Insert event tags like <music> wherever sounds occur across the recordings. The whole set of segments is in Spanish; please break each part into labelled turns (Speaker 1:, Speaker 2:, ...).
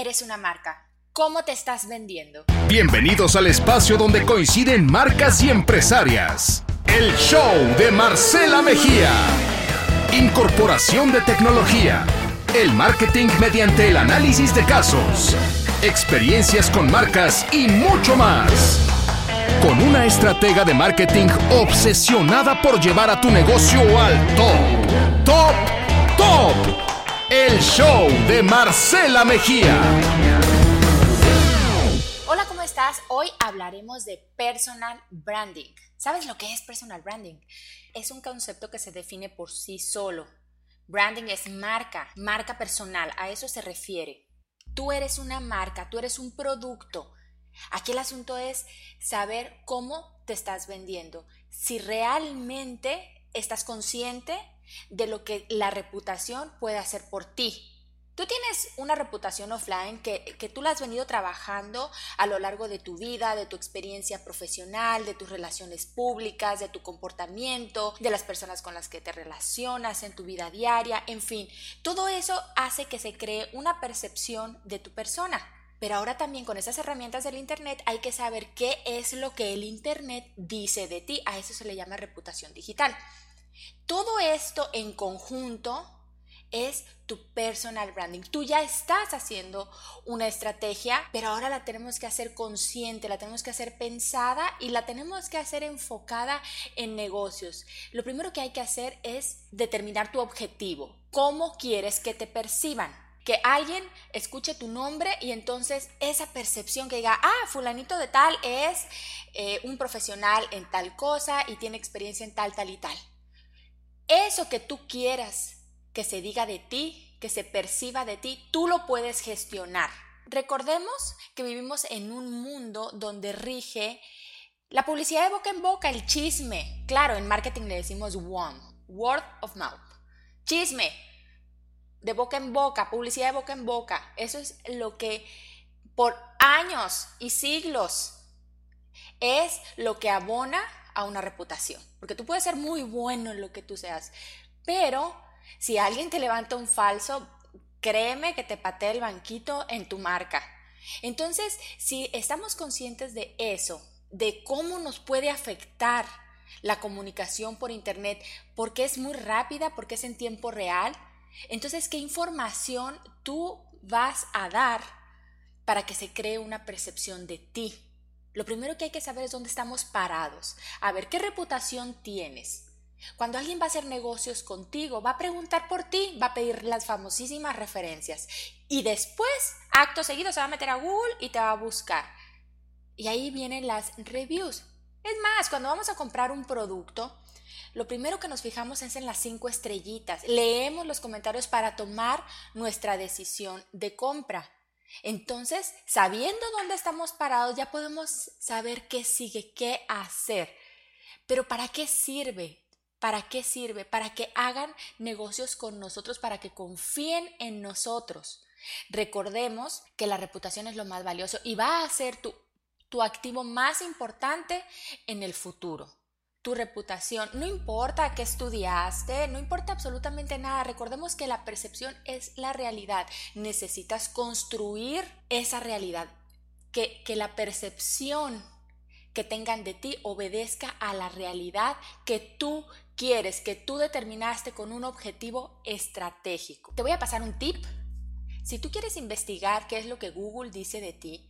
Speaker 1: eres una marca. ¿Cómo te estás vendiendo?
Speaker 2: Bienvenidos al espacio donde coinciden marcas y empresarias. El show de Marcela Mejía. Incorporación de tecnología. El marketing mediante el análisis de casos. Experiencias con marcas y mucho más. Con una estratega de marketing obsesionada por llevar a tu negocio al top. Top. Top. El show de Marcela Mejía.
Speaker 1: Hola, ¿cómo estás? Hoy hablaremos de personal branding. ¿Sabes lo que es personal branding? Es un concepto que se define por sí solo. Branding es marca, marca personal, a eso se refiere. Tú eres una marca, tú eres un producto. Aquí el asunto es saber cómo te estás vendiendo, si realmente estás consciente de lo que la reputación puede hacer por ti. Tú tienes una reputación offline que, que, tú la has venido trabajando a lo largo de tu vida, de tu experiencia profesional, de tus relaciones públicas, de tu comportamiento, de las personas con las que te relacionas en tu vida diaria, en fin, todo eso hace que se cree una percepción de tu persona. Pero ahora también con esas herramientas del Internet hay que saber qué es lo que el Internet dice de ti. A eso se le llama reputación digital. Todo esto en conjunto es tu personal branding. Tú ya estás haciendo una estrategia, pero ahora la tenemos que hacer consciente, la tenemos que hacer pensada y la tenemos que hacer enfocada en negocios. Lo primero que hay que hacer es determinar tu objetivo. ¿Cómo quieres que te perciban? que alguien escuche tu nombre y entonces esa percepción que diga, ah, fulanito de tal es eh, un profesional en tal cosa y tiene experiencia en tal, tal y tal. Eso que tú quieras que se diga de ti, que se perciba de ti, tú lo puedes gestionar. Recordemos que vivimos en un mundo donde rige la publicidad de boca en boca, el chisme. Claro, en marketing le decimos WOM, word of mouth. Chisme, de boca en boca, publicidad de boca en boca. Eso es lo que por años y siglos es lo que abona a una reputación. Porque tú puedes ser muy bueno en lo que tú seas, pero si alguien te levanta un falso, créeme que te patea el banquito en tu marca. Entonces, si estamos conscientes de eso, de cómo nos puede afectar la comunicación por Internet, porque es muy rápida, porque es en tiempo real, entonces, ¿qué información tú vas a dar para que se cree una percepción de ti? Lo primero que hay que saber es dónde estamos parados, a ver qué reputación tienes. Cuando alguien va a hacer negocios contigo, va a preguntar por ti, va a pedir las famosísimas referencias y después, acto seguido, se va a meter a Google y te va a buscar. Y ahí vienen las reviews. Es más, cuando vamos a comprar un producto, lo primero que nos fijamos es en las cinco estrellitas. Leemos los comentarios para tomar nuestra decisión de compra. Entonces, sabiendo dónde estamos parados, ya podemos saber qué sigue, qué hacer. Pero ¿para qué sirve? ¿Para qué sirve? Para que hagan negocios con nosotros, para que confíen en nosotros. Recordemos que la reputación es lo más valioso y va a ser tu, tu activo más importante en el futuro tu reputación. No importa qué estudiaste, no importa absolutamente nada. Recordemos que la percepción es la realidad. Necesitas construir esa realidad. Que, que la percepción que tengan de ti obedezca a la realidad que tú quieres, que tú determinaste con un objetivo estratégico. Te voy a pasar un tip. Si tú quieres investigar qué es lo que Google dice de ti,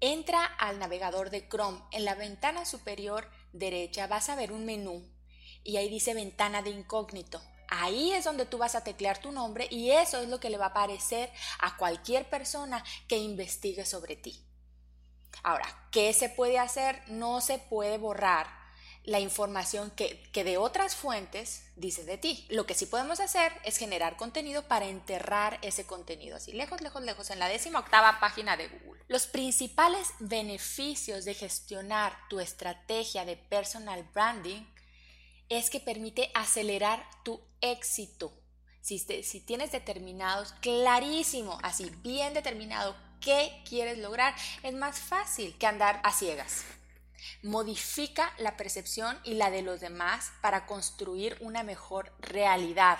Speaker 1: entra al navegador de Chrome. En la ventana superior derecha vas a ver un menú y ahí dice ventana de incógnito. Ahí es donde tú vas a teclear tu nombre y eso es lo que le va a aparecer a cualquier persona que investigue sobre ti. Ahora, ¿qué se puede hacer? No se puede borrar la información que, que, de otras fuentes dice de ti. Lo que sí podemos hacer es generar contenido para enterrar ese contenido, así lejos, lejos, lejos, en la décima octava página de Google. Los principales beneficios de gestionar tu estrategia de personal branding es que permite acelerar tu éxito. Si, si tienes determinados, clarísimo, así bien determinado, qué quieres lograr, es más fácil que andar a ciegas. Modifica la percepción y la de los demás para construir una mejor realidad.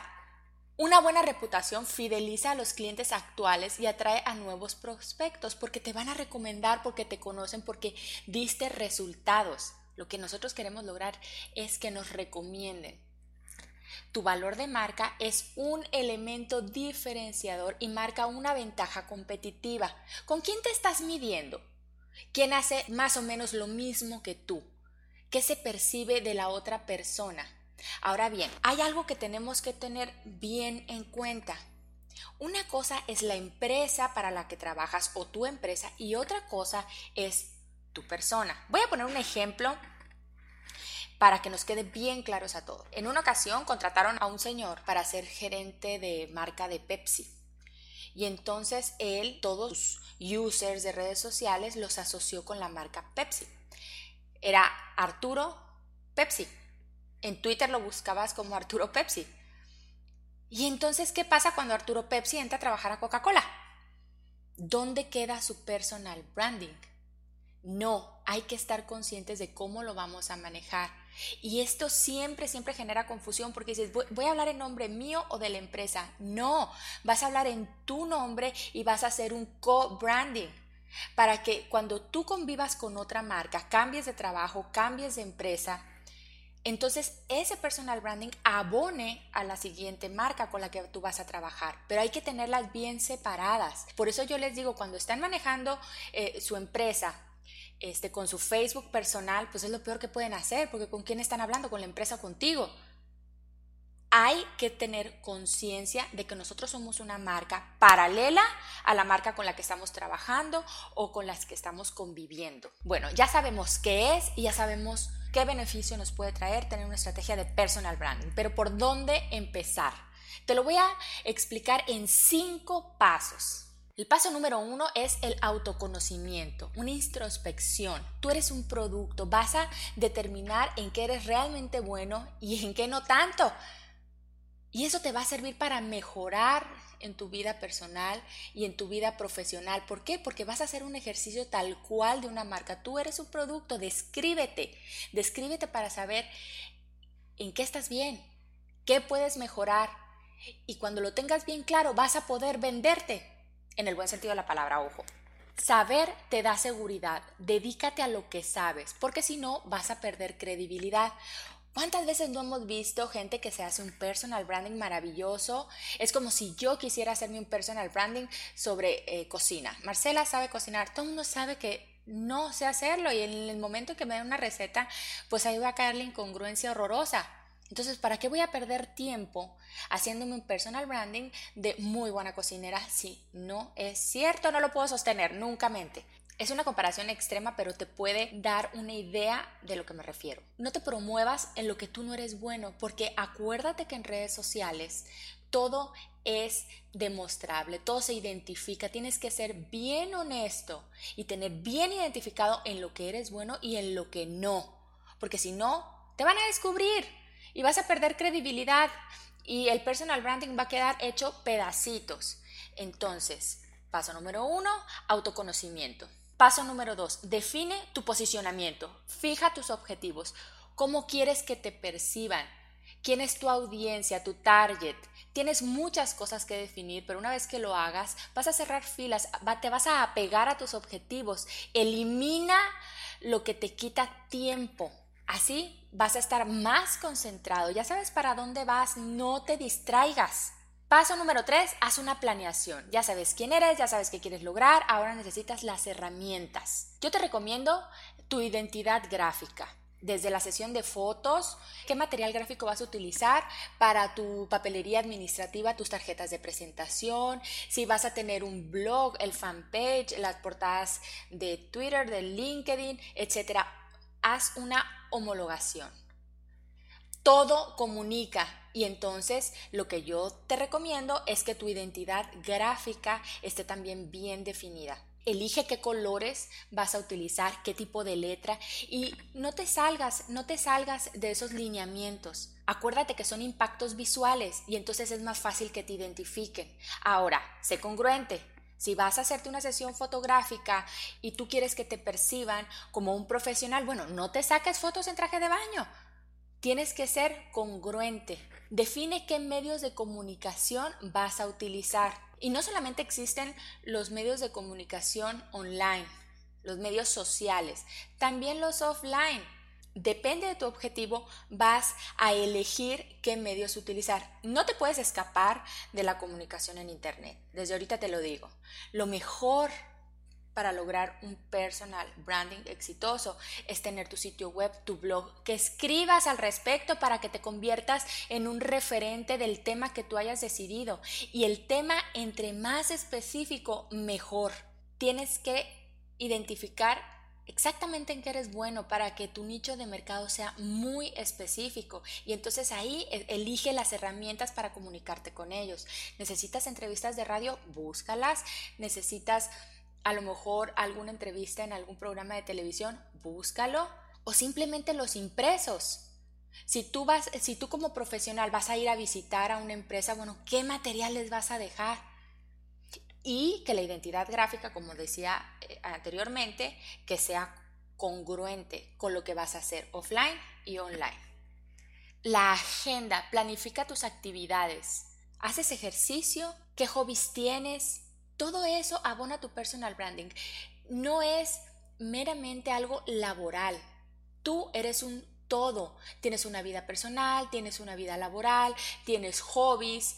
Speaker 1: Una buena reputación fideliza a los clientes actuales y atrae a nuevos prospectos porque te van a recomendar, porque te conocen, porque diste resultados. Lo que nosotros queremos lograr es que nos recomienden. Tu valor de marca es un elemento diferenciador y marca una ventaja competitiva. ¿Con quién te estás midiendo? ¿Quién hace más o menos lo mismo que tú? ¿Qué se percibe de la otra persona? Ahora bien, hay algo que tenemos que tener bien en cuenta. Una cosa es la empresa para la que trabajas o tu empresa y otra cosa es tu persona. Voy a poner un ejemplo para que nos quede bien claros a todos. En una ocasión contrataron a un señor para ser gerente de marca de Pepsi. Y entonces él, todos sus users de redes sociales, los asoció con la marca Pepsi. Era Arturo Pepsi. En Twitter lo buscabas como Arturo Pepsi. Y entonces, ¿qué pasa cuando Arturo Pepsi entra a trabajar a Coca-Cola? ¿Dónde queda su personal branding? No, hay que estar conscientes de cómo lo vamos a manejar. Y esto siempre, siempre genera confusión porque dices, voy, a hablar en nombre mío o de la empresa. No, vas a hablar en tu nombre y vas a hacer un co-branding para que cuando tú convivas con otra marca, cambies de trabajo, cambies de empresa, entonces ese personal branding abone a la siguiente marca con la que tú vas a trabajar, pero hay que tenerlas bien separadas. Por eso yo les digo, cuando están manejando eh, su empresa, este, con su Facebook personal, pues es lo peor que pueden hacer, porque con quién están hablando, con la empresa o contigo. Hay que tener conciencia de que nosotros somos una marca paralela a la marca con la que estamos trabajando o con las que estamos conviviendo. Bueno, ya sabemos qué es y ya sabemos qué beneficio nos puede traer tener una estrategia de personal branding, pero ¿por dónde empezar? Te lo voy a explicar en cinco pasos. El paso número uno es el autoconocimiento, una introspección. Tú eres un producto, vas a determinar en qué eres realmente bueno y en qué no tanto. Y eso te va a servir para mejorar en tu vida personal y en tu vida profesional. ¿Por qué? Porque vas a hacer un ejercicio tal cual de una marca. Tú eres un producto, descríbete. Descríbete para saber en qué estás bien, qué puedes mejorar. Y cuando lo tengas bien claro, vas a poder venderte. En el buen sentido de la palabra, ojo. Saber te da seguridad, dedícate a lo que sabes, porque si no vas a perder credibilidad. ¿Cuántas veces no hemos visto gente que se hace un personal branding maravilloso? Es como si yo quisiera hacerme un personal branding sobre eh, cocina. Marcela sabe cocinar, todo el mundo sabe que no sé hacerlo y en el momento que me den una receta, pues ahí va a caer la incongruencia horrorosa. Entonces, ¿para qué voy a perder tiempo haciéndome un personal branding de muy buena cocinera si no es cierto? No lo puedo sostener, nunca mente. Es una comparación extrema, pero te puede dar una idea de lo que me refiero. No te promuevas en lo que tú no eres bueno, porque acuérdate que en redes sociales todo es demostrable, todo se identifica, tienes que ser bien honesto y tener bien identificado en lo que eres bueno y en lo que no, porque si no, te van a descubrir y vas a perder credibilidad y el personal branding va a quedar hecho pedacitos. Entonces, paso número uno, autoconocimiento. Paso número dos, define tu posicionamiento, fija tus objetivos, cómo quieres que te perciban, quién es tu audiencia, tu target. Tienes muchas cosas que definir, pero una vez que lo hagas, vas a cerrar filas, te vas a apegar a tus objetivos, elimina lo que te quita tiempo. Así vas a estar más concentrado, ya sabes para dónde vas, no te distraigas. Paso número 3, haz una planeación. Ya sabes quién eres, ya sabes qué quieres lograr, ahora necesitas las herramientas. Yo te recomiendo tu identidad gráfica. Desde la sesión de fotos, qué material gráfico vas a utilizar para tu papelería administrativa, tus tarjetas de presentación, si vas a tener un blog, el fanpage, las portadas de Twitter, de LinkedIn, etc. Haz una homologación. Todo comunica y entonces lo que yo te recomiendo es que tu identidad gráfica esté también bien definida. Elige qué colores vas a utilizar, qué tipo de letra y no te salgas, no te salgas de esos lineamientos. Acuérdate que son impactos visuales y entonces es más fácil que te identifiquen. Ahora, sé congruente. Si vas a hacerte una sesión fotográfica y tú quieres que te perciban como un profesional, bueno, no te saques fotos en traje de baño. Tienes que ser congruente. Define qué medios de comunicación vas a utilizar. Y no solamente existen los medios de comunicación online, los medios sociales, también los offline. Depende de tu objetivo, vas a elegir qué medios utilizar. No te puedes escapar de la comunicación en Internet. Desde ahorita te lo digo. Lo mejor para lograr un personal branding exitoso es tener tu sitio web, tu blog, que escribas al respecto para que te conviertas en un referente del tema que tú hayas decidido. Y el tema, entre más específico, mejor. Tienes que identificar exactamente en qué eres bueno para que tu nicho de mercado sea muy específico y entonces ahí e, elige las herramientas para comunicarte con ellos. Necesitas entrevistas de radio, búscalas. Necesitas a lo mejor alguna entrevista en algún programa de televisión, búscalo. O simplemente los impresos. Si tú, vas, si tú como profesional vas a ir a visitar a una empresa, bueno, ¿qué materiales vas a dejar? Y que la identidad gráfica, como decía eh, anteriormente, que sea congruente con lo que vas a hacer offline y online. La agenda, planifica tus actividades. ¿Haces ejercicio? ¿Qué hobbies tienes? Todo eso abona tu personal branding. No es meramente algo laboral. Tú eres un todo. Tienes una vida personal, tienes una vida laboral, tienes hobbies.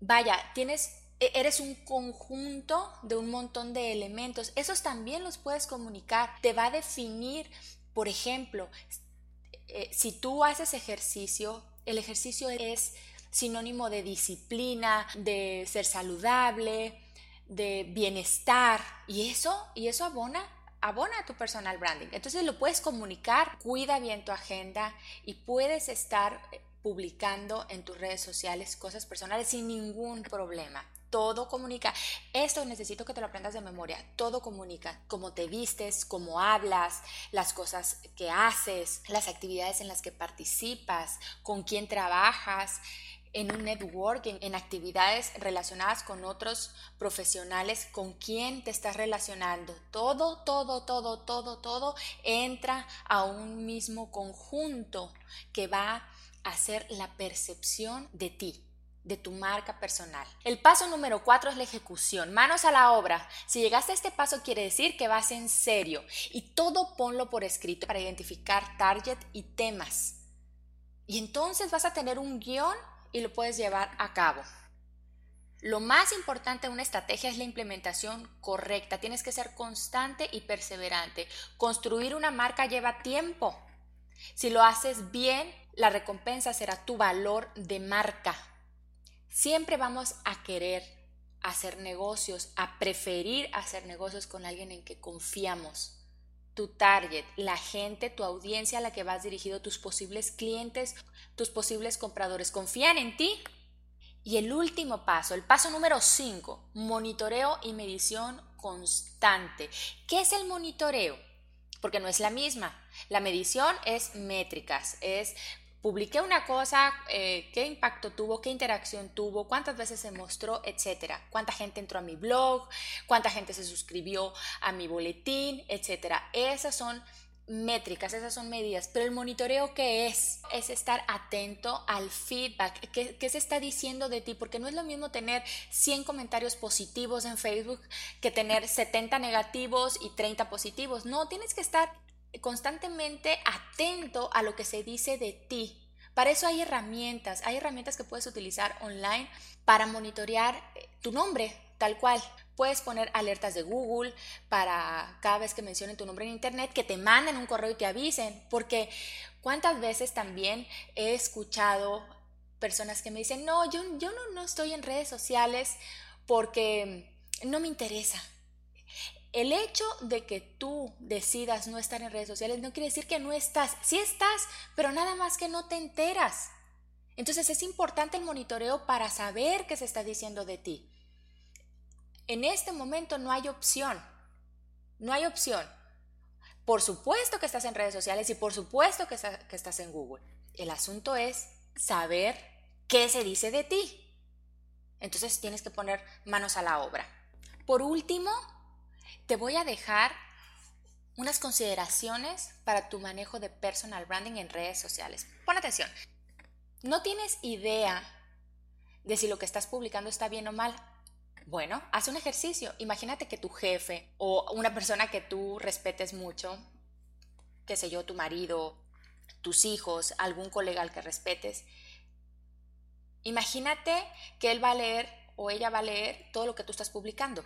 Speaker 1: Vaya, tienes eres un conjunto de un montón de elementos. Esos también los puedes comunicar. Te va a definir, por ejemplo, eh, si tú haces ejercicio, el ejercicio es sinónimo de disciplina, de ser saludable, de bienestar y eso, y eso abona abona a tu personal branding. Entonces lo puedes comunicar, cuida bien tu agenda y puedes estar eh, publicando en tus redes sociales cosas personales sin ningún problema. Todo comunica. Esto necesito que te lo aprendas de memoria. Todo comunica. Cómo te vistes, cómo hablas, las cosas que haces, las actividades en las que participas, con quién trabajas en un networking, en actividades relacionadas con otros profesionales, con quién te estás relacionando. Todo, todo, todo, todo, todo entra a un mismo conjunto que va a hacer la percepción de ti de tu marca personal. El paso número cuatro es la ejecución. Manos a la obra. Si llegaste a este paso quiere decir que vas en serio y todo ponlo por escrito para identificar target y temas. Y entonces vas a tener un guion y lo puedes llevar a cabo. Lo más importante de una estrategia es la implementación correcta. Tienes que ser constante y perseverante. Construir una marca lleva tiempo. Si lo haces bien, la recompensa será tu valor de marca. Siempre vamos a querer hacer negocios, a preferir hacer negocios con alguien en que confiamos tu target, la gente, tu audiencia a la que vas dirigido, tus posibles clientes, tus posibles compradores, confían en ti. Y el último paso, el paso número 5, monitoreo y medición constante. ¿Qué es el monitoreo? Porque no es la misma. La medición es métricas, es publiqué una cosa, eh, qué impacto tuvo, qué interacción tuvo, cuántas veces se mostró, etcétera, cuánta gente entró a mi blog, cuánta gente se suscribió a mi boletín, etcétera. Esas son métricas, esas son medidas, pero el monitoreo qué es? Es estar atento al feedback, ¿qué, qué se está diciendo de ti? Porque no es lo mismo tener 100 comentarios positivos en Facebook que tener 70 negativos y 30 positivos. No, tienes que estar constantemente atento a lo que se dice de ti. Para eso hay herramientas, hay herramientas que puedes utilizar online para monitorear eh, tu nombre, tal cual. Puedes poner alertas de Google para cada vez que mencionen tu nombre en Internet, que te manden un correo y te avisen, porque cuántas veces también he escuchado personas que me dicen, no, yo, yo no, no estoy en redes sociales porque no me interesa, el hecho de que tú decidas no estar en redes sociales no quiere decir que no estás. Sí estás, pero nada más que no te enteras. Entonces es importante el monitoreo para saber qué se está diciendo de ti. En este momento no hay opción. No hay opción. Por supuesto que estás en redes sociales y por supuesto que, que estás en Google. El asunto es saber qué se dice de ti. Entonces tienes que poner manos a la obra. Por último, te voy a dejar unas consideraciones para tu manejo de personal branding en redes sociales. Pon atención. no tienes idea de si lo que estás publicando está bien o mal. Bueno, haz un ejercicio. Imagínate que tu jefe o una persona que tú respetes mucho, qué sé yo, tu marido, tus hijos, algún colega al que respetes, imagínate que él va a leer o ella va a leer todo lo que tú estás publicando.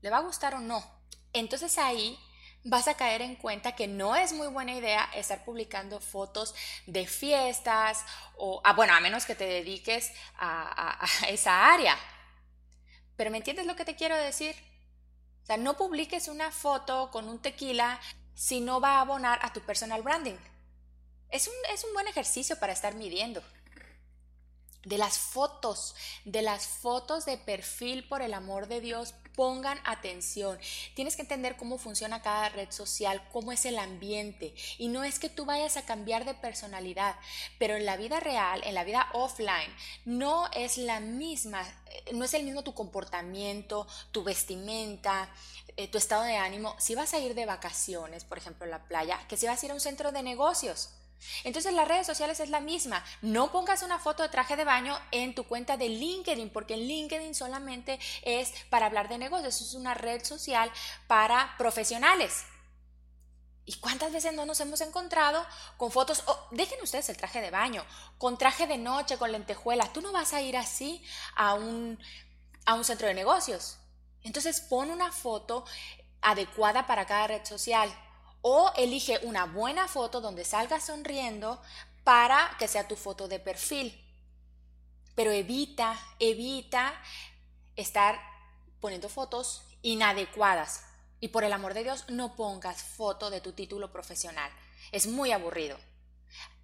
Speaker 1: ¿Le va a gustar o no? Entonces ahí vas a caer en cuenta que no es muy buena idea estar publicando fotos de fiestas o, ah, bueno, a menos que te dediques a, <laughs> esa área. Pero ¿me entiendes lo que te quiero decir? O sea, no publiques una foto con un tequila si no va a abonar a tu personal branding. Es un, es un buen ejercicio para estar midiendo de las fotos, de las fotos de perfil, por el amor de Dios, pongan atención. Tienes que entender cómo funciona cada red social, cómo es el ambiente. Y no es que tú vayas a cambiar de personalidad, pero en la vida real, en la vida offline, no es la misma, eh, no es el mismo tu comportamiento, tu vestimenta, eh, tu estado de ánimo. Si vas a ir de vacaciones, por ejemplo, a la playa, que si vas a ir a un centro de negocios. Entonces las redes sociales es la misma. No pongas una foto de traje de baño en tu cuenta de LinkedIn, porque LinkedIn solamente es para hablar de negocios. Es una red social para profesionales. ¿Y cuántas veces no nos hemos encontrado con fotos? Oh, dejen ustedes el traje de baño, con traje de noche, con lentejuelas. Tú no vas a ir así a un, a un centro de negocios. Entonces pon una foto adecuada para cada red social. O elige una buena foto donde salgas sonriendo para que sea tu foto de perfil. Pero evita, evita estar poniendo fotos inadecuadas. Y por el amor de Dios, no pongas foto de tu título profesional. Es muy aburrido.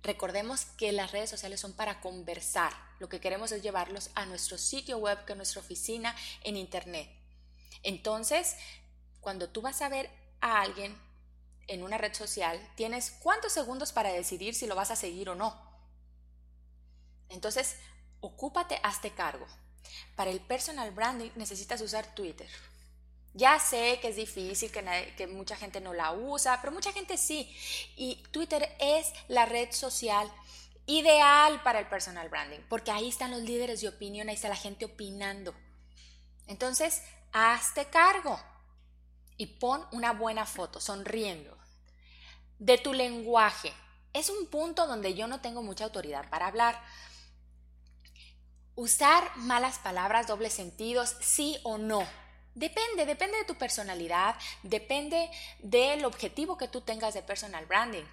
Speaker 1: Recordemos que las redes sociales son para conversar. Lo que queremos es llevarlos a nuestro sitio web, que es nuestra oficina en Internet. Entonces, cuando tú vas a ver a alguien, en una red social, tienes cuántos segundos para decidir si lo vas a seguir o no. Entonces, ocúpate, hazte cargo. Para el personal branding necesitas usar Twitter. Ya sé que es difícil, que, mucha gente no la usa, pero mucha gente sí. Y Twitter es la red social ideal para el personal branding, porque ahí están los líderes de opinión, ahí está la gente opinando. Entonces, hazte cargo y pon una buena foto, sonriendo. De tu lenguaje. Es un punto donde yo no tengo mucha autoridad para hablar. Usar malas palabras, dobles sentidos, sí o no. Depende, depende de tu personalidad, depende del objetivo que tú tengas de personal branding.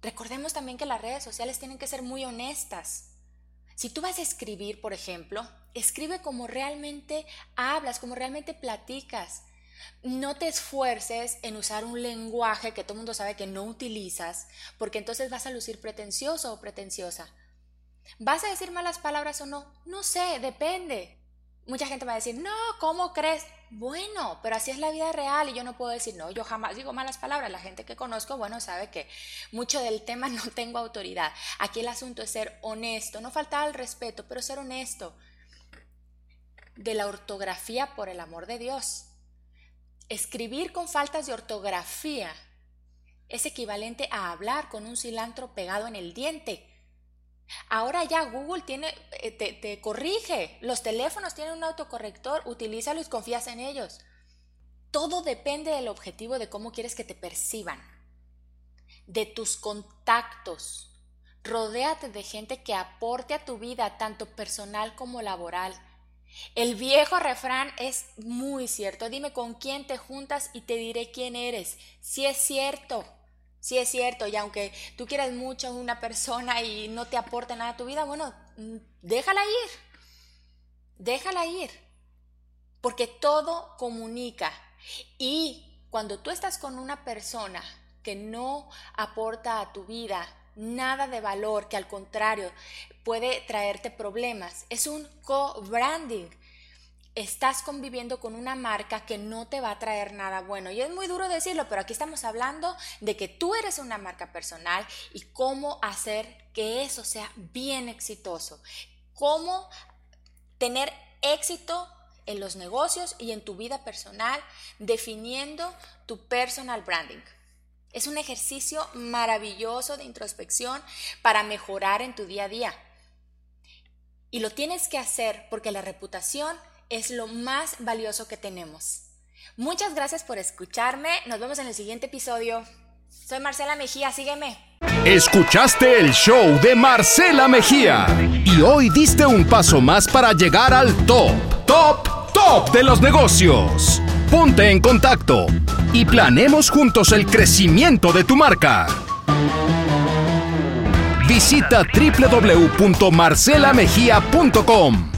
Speaker 1: Recordemos también que las redes sociales tienen que ser muy honestas. Si tú vas a escribir, por ejemplo, escribe como realmente hablas, como realmente platicas. No te esfuerces en usar un lenguaje que todo el mundo sabe que no utilizas, porque entonces vas a lucir pretencioso o pretenciosa. ¿Vas a decir malas palabras o no? No sé, depende. Mucha gente va a decir, no, ¿cómo crees? Bueno, pero así es la vida real y yo no puedo decir, no, yo jamás digo malas palabras. La gente que conozco, bueno, sabe que mucho del tema <laughs> no tengo autoridad. Aquí el asunto es ser honesto, no faltar al respeto, pero ser honesto. De la ortografía, por el amor de Dios. Escribir con faltas de ortografía es equivalente a hablar con un cilantro pegado en el diente. Ahora ya Google tiene, eh, te, te, corrige. Los teléfonos tienen un autocorrector, utilízalo y confías en ellos. Todo depende del objetivo de cómo quieres que te perciban, de tus contactos. Rodéate de gente que aporte a tu vida, tanto personal como laboral. El viejo refrán es muy cierto. Dime con quién te juntas y te diré quién eres. Si es cierto, si es cierto. Y aunque tú quieras mucho a una persona y no te aporte nada a tu vida, bueno, mm, déjala ir. Déjala ir. Porque todo comunica. Y cuando tú estás con una persona que no aporta a tu vida, nada de valor, que al contrario puede traerte problemas. Es un co-branding. Estás conviviendo con una marca que no te va a traer nada bueno. Y es muy duro decirlo, pero aquí estamos hablando de que tú eres una marca personal y cómo hacer que eso sea bien exitoso. Cómo tener éxito en los negocios y en tu vida personal definiendo tu personal branding. Es un ejercicio maravilloso de introspección para mejorar en tu día a día. Y lo tienes que hacer porque la reputación es lo más valioso que tenemos. Muchas gracias por escucharme. Nos vemos en el siguiente episodio. Soy Marcela Mejía, sígueme.
Speaker 2: Escuchaste el show de Marcela Mejía y hoy diste un paso más para llegar al top, top, top de los negocios. Ponte en contacto y planemos juntos el crecimiento de tu marca. Visita www.marcelamejía.com